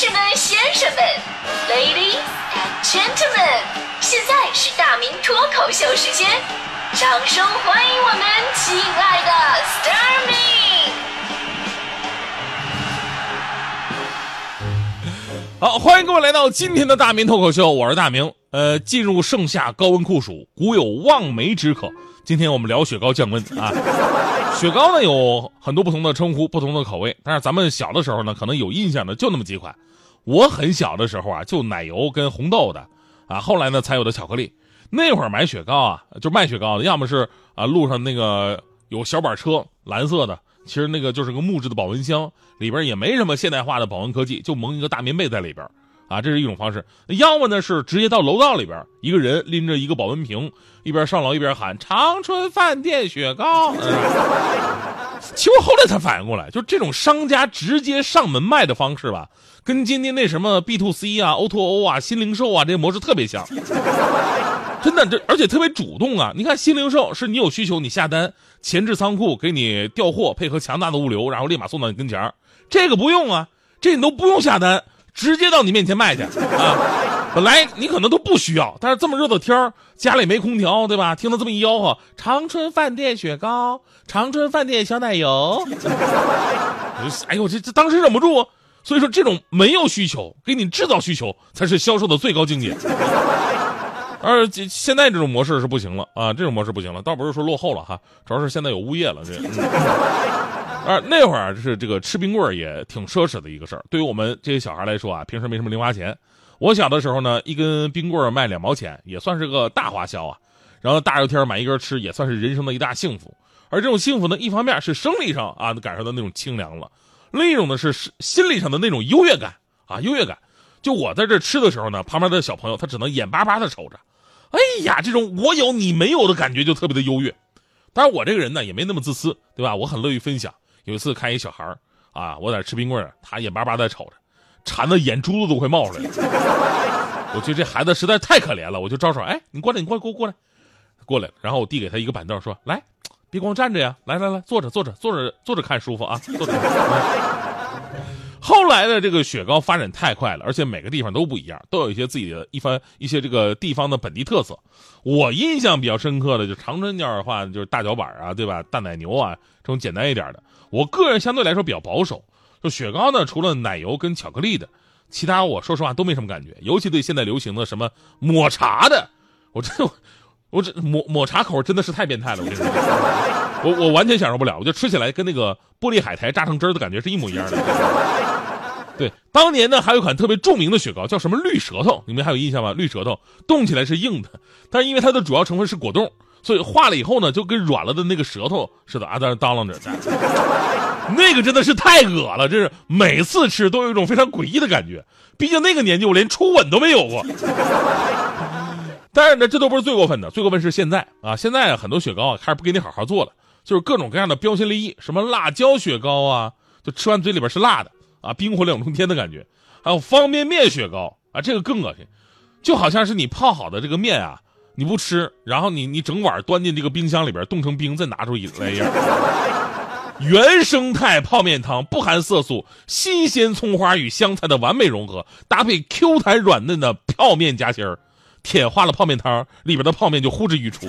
士们、先生们，Ladies and Gentlemen，现在是大明脱口秀时间，掌声欢迎我们亲爱的 s t a r m y 好，欢迎各位来到今天的大明脱口秀，我是大明。呃，进入盛夏高温酷暑，古有望梅止渴。今天我们聊雪糕降温啊。雪糕呢有很多不同的称呼，不同的口味，但是咱们小的时候呢，可能有印象的就那么几款。我很小的时候啊，就奶油跟红豆的，啊，后来呢才有的巧克力。那会儿买雪糕啊，就卖雪糕的，要么是啊路上那个有小板车，蓝色的，其实那个就是个木质的保温箱，里边也没什么现代化的保温科技，就蒙一个大棉被在里边。啊，这是一种方式。要么呢是直接到楼道里边，一个人拎着一个保温瓶，一边上楼一边喊“长春饭店雪糕”。其实我后来才反应过来，就这种商家直接上门卖的方式吧，跟今天那什么 B to C 啊、O to O 啊、新零售啊这模式特别像。真的，这而且特别主动啊！你看新零售是你有需求你下单，前置仓库给你调货，配合强大的物流，然后立马送到你跟前这个不用啊，这你都不用下单。直接到你面前卖去啊！本来你可能都不需要，但是这么热的天家里没空调，对吧？听到这么一吆喝，长春饭店雪糕，长春饭店小奶油，哎呦，这这当时忍不住。所以说，这种没有需求给你制造需求，才是销售的最高境界。而现在这种模式是不行了啊，这种模式不行了，倒不是说落后了哈，主要是现在有物业了这。而，那会儿是这个吃冰棍也挺奢侈的一个事儿。对于我们这些小孩来说啊，平时没什么零花钱。我小的时候呢，一根冰棍卖两毛钱，也算是个大花销啊。然后大热天买一根吃，也算是人生的一大幸福。而这种幸福呢，一方面是生理上啊感受到那种清凉了，另一种呢是心理上的那种优越感啊优越感。就我在这吃的时候呢，旁边的小朋友他只能眼巴巴的瞅着。哎呀，这种我有你没有的感觉就特别的优越。当然我这个人呢也没那么自私，对吧？我很乐于分享。有一次看一小孩啊，我在吃冰棍他眼巴巴在瞅着，馋的眼珠子都快冒出来了。我觉得这孩子实在太可怜了，我就招手，哎，你过来，你过来，过过来，过来。然后我递给他一个板凳，说：“来，别光站着呀，来来来，坐着，坐着，坐着，坐着看舒服啊，坐着。”后来的这个雪糕发展太快了，而且每个地方都不一样，都有一些自己的一番一些这个地方的本地特色。我印象比较深刻的就长春那儿的话，就是大脚板啊，对吧？大奶牛啊，这种简单一点的。我个人相对来说比较保守，就雪糕呢，除了奶油跟巧克力的，其他我说实话都没什么感觉。尤其对现在流行的什么抹茶的，我这我这抹抹茶口真的是太变态了，我跟你说。我我完全享受不了，我就吃起来跟那个玻璃海苔榨成汁的感觉是一模一样的。对，当年呢还有一款特别著名的雪糕，叫什么绿舌头，你们还有印象吗？绿舌头冻起来是硬的，但是因为它的主要成分是果冻，所以化了以后呢就跟软了的那个舌头似的啊，在那当啷着。那个真的是太恶了，这是每次吃都有一种非常诡异的感觉。毕竟那个年纪我连初吻都没有过。但是呢，这都不是最过分的，最过分是现在啊，现在很多雪糕啊开始不给你好好做了。就是各种各样的标新立异，什么辣椒雪糕啊，就吃完嘴里边是辣的啊，冰火两重天的感觉。还有方便面雪糕啊，这个更恶心，就好像是你泡好的这个面啊，你不吃，然后你你整碗端进这个冰箱里边冻成冰，再拿出来一样。原生态泡面汤不含色素，新鲜葱花与香菜的完美融合，搭配 Q 弹软嫩的泡面夹心儿，舔化了泡面汤里边的泡面就呼之欲出。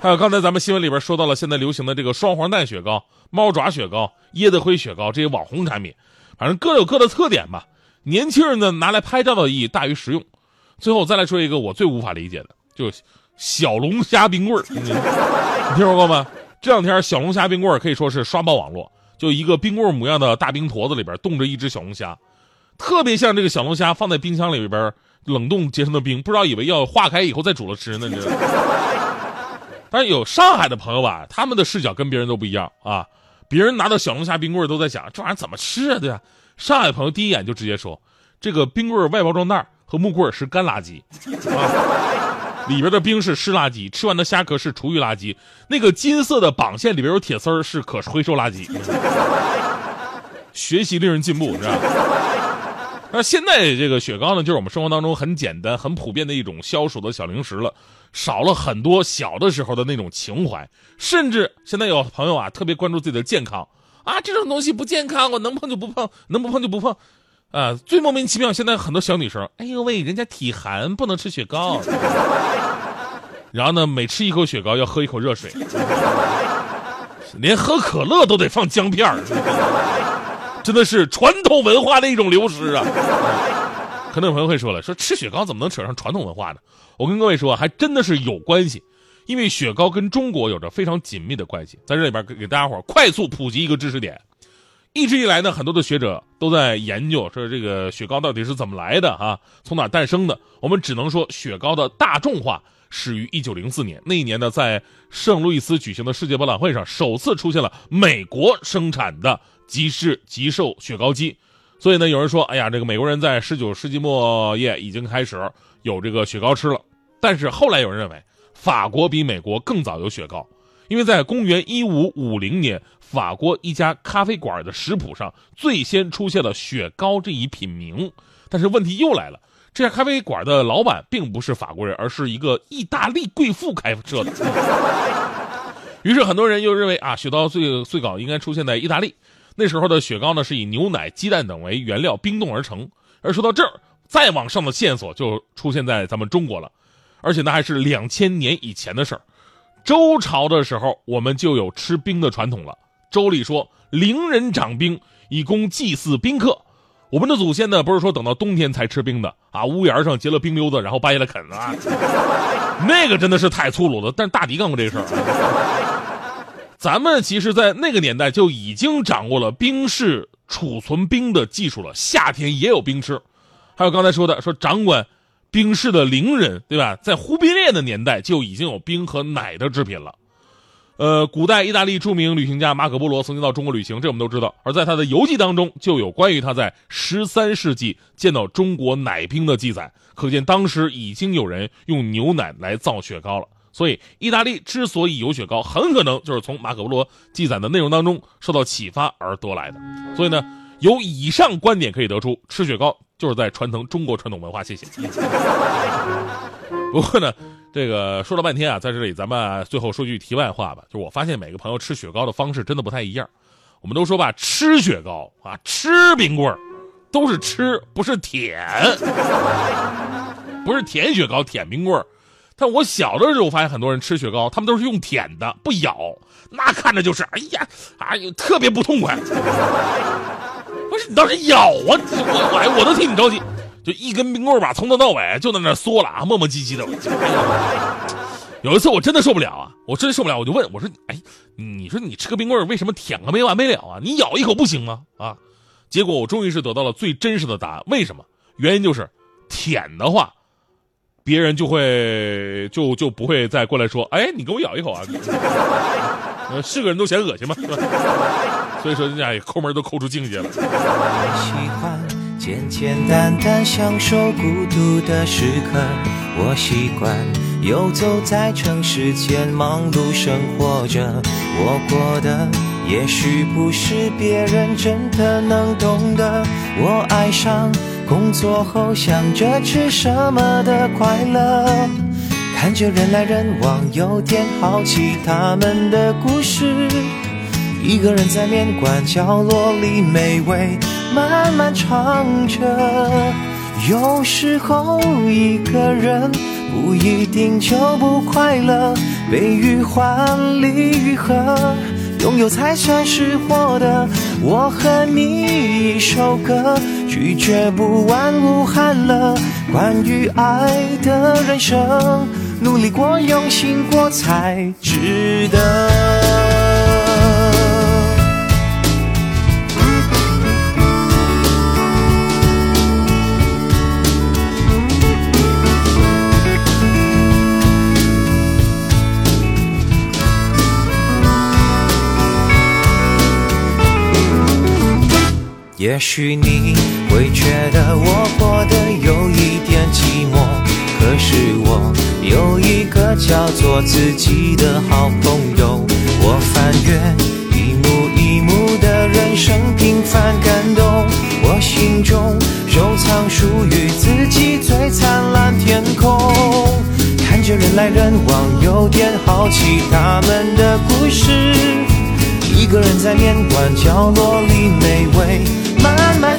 还有刚才咱们新闻里边说到了，现在流行的这个双黄蛋雪糕、猫爪雪糕、椰子灰雪糕这些网红产品，反正各有各的特点吧。年轻人呢拿来拍照的意义大于实用。最后再来说一个我最无法理解的，就小龙虾冰棍儿，你听说过吗？这两天小龙虾冰棍儿可以说是刷爆网络，就一个冰棍模样的大冰坨子里边冻着一只小龙虾，特别像这个小龙虾放在冰箱里边冷冻结成的冰，不知道以为要化开以后再煮了吃呢，你知道。但是有上海的朋友吧，他们的视角跟别人都不一样啊。别人拿到小龙虾冰棍都在想这玩意儿怎么吃啊，对吧？上海朋友第一眼就直接说，这个冰棍外包装袋和木棍是干垃圾，啊，里边的冰是湿垃圾，吃完的虾壳是厨余垃圾，那个金色的绑线里边有铁丝儿是可回收垃圾。学习令人进步，是吧？那现在这个雪糕呢，就是我们生活当中很简单、很普遍的一种消暑的小零食了。少了很多小的时候的那种情怀，甚至现在有朋友啊特别关注自己的健康啊，这种东西不健康，我能碰就不碰，能不碰就不碰。啊，最莫名其妙，现在很多小女生，哎呦喂，人家体寒不能吃雪糕，然后呢，每吃一口雪糕要喝一口热水，连喝可乐都得放姜片儿，真的是传统文化的一种流失啊。可能有朋友会说了，说吃雪糕怎么能扯上传统文化呢？我跟各位说，还真的是有关系，因为雪糕跟中国有着非常紧密的关系。在这里边给给大家伙快速普及一个知识点，一直以来呢，很多的学者都在研究说这个雪糕到底是怎么来的啊，从哪诞生的？我们只能说，雪糕的大众化始于一九零四年，那一年呢，在圣路易斯举行的世界博览会上，首次出现了美国生产的即是即售雪糕机。所以呢，有人说，哎呀，这个美国人在十九世纪末叶已经开始有这个雪糕吃了。但是后来有人认为，法国比美国更早有雪糕，因为在公元一五五零年，法国一家咖啡馆的食谱上最先出现了雪糕这一品名。但是问题又来了，这家咖啡馆的老板并不是法国人，而是一个意大利贵妇开设的。于是很多人又认为啊，雪糕最最早应该出现在意大利。那时候的雪糕呢，是以牛奶、鸡蛋等为原料冰冻而成。而说到这儿，再往上的线索就出现在咱们中国了，而且那还是两千年以前的事儿。周朝的时候，我们就有吃冰的传统了。周礼说：“陵人长冰，以供祭祀宾客。”我们的祖先呢，不是说等到冬天才吃冰的啊，屋檐上结了冰溜子，然后掰下来啃啊，那个真的是太粗鲁了。但是大迪干过这事儿。咱们其实，在那个年代就已经掌握了冰室储存冰的技术了，夏天也有冰吃。还有刚才说的，说掌管冰室的伶人，对吧？在忽必烈的年代就已经有冰和奶的制品了。呃，古代意大利著名旅行家马可·波罗曾经到中国旅行，这我们都知道。而在他的游记当中，就有关于他在十三世纪见到中国奶冰的记载，可见当时已经有人用牛奶来造雪糕了。所以，意大利之所以有雪糕，很可能就是从马可波罗记载的内容当中受到启发而得来的。所以呢，由以上观点可以得出，吃雪糕就是在传承中国传统文化。谢谢。不过呢，这个说了半天啊，在这里咱们最后说句题外话吧，就是我发现每个朋友吃雪糕的方式真的不太一样。我们都说吧，吃雪糕啊，吃冰棍儿，都是吃，不是舔，不是舔雪糕，舔冰棍儿。但我小的时候，我发现很多人吃雪糕，他们都是用舔的，不咬，那看着就是，哎呀，哎呦，特别不痛快。不是你倒是咬啊！我我我都替你着急，就一根冰棍吧，从头到尾就在那嗦了啊，磨磨唧唧的。有一次我真的受不了啊，我真受不了，我就问我说：“哎，你说你吃个冰棍为什么舔个没完没了啊？你咬一口不行吗？啊？”结果我终于是得到了最真实的答案，为什么？原因就是舔的话。别人就会就就不会再过来说，哎，你给我咬一口啊！是个人都嫌恶心吗？所以说人家抠门都抠出境界了。喜欢简简单单享受孤独的时刻，我习惯游走在城市间忙碌生活着，我过的也许不是别人真的能懂的，我爱上。工作后想着吃什么的快乐，看着人来人往，有点好奇他们的故事。一个人在面馆角落里美味慢慢尝着。有时候一个人不一定就不快乐，悲与欢，离与合。拥有才算是获得。我和你首歌，拒绝不完无憾了。关于爱的人生，努力过，用心过，才值得。也许你会觉得我过得有一点寂寞，可是我有一个叫做自己的好朋友。我翻阅一幕一幕的人生平凡感动，我心中收藏属于自己最灿烂天空。看着人来人往，有点好奇他们的故事。一个人在面馆角落里美味。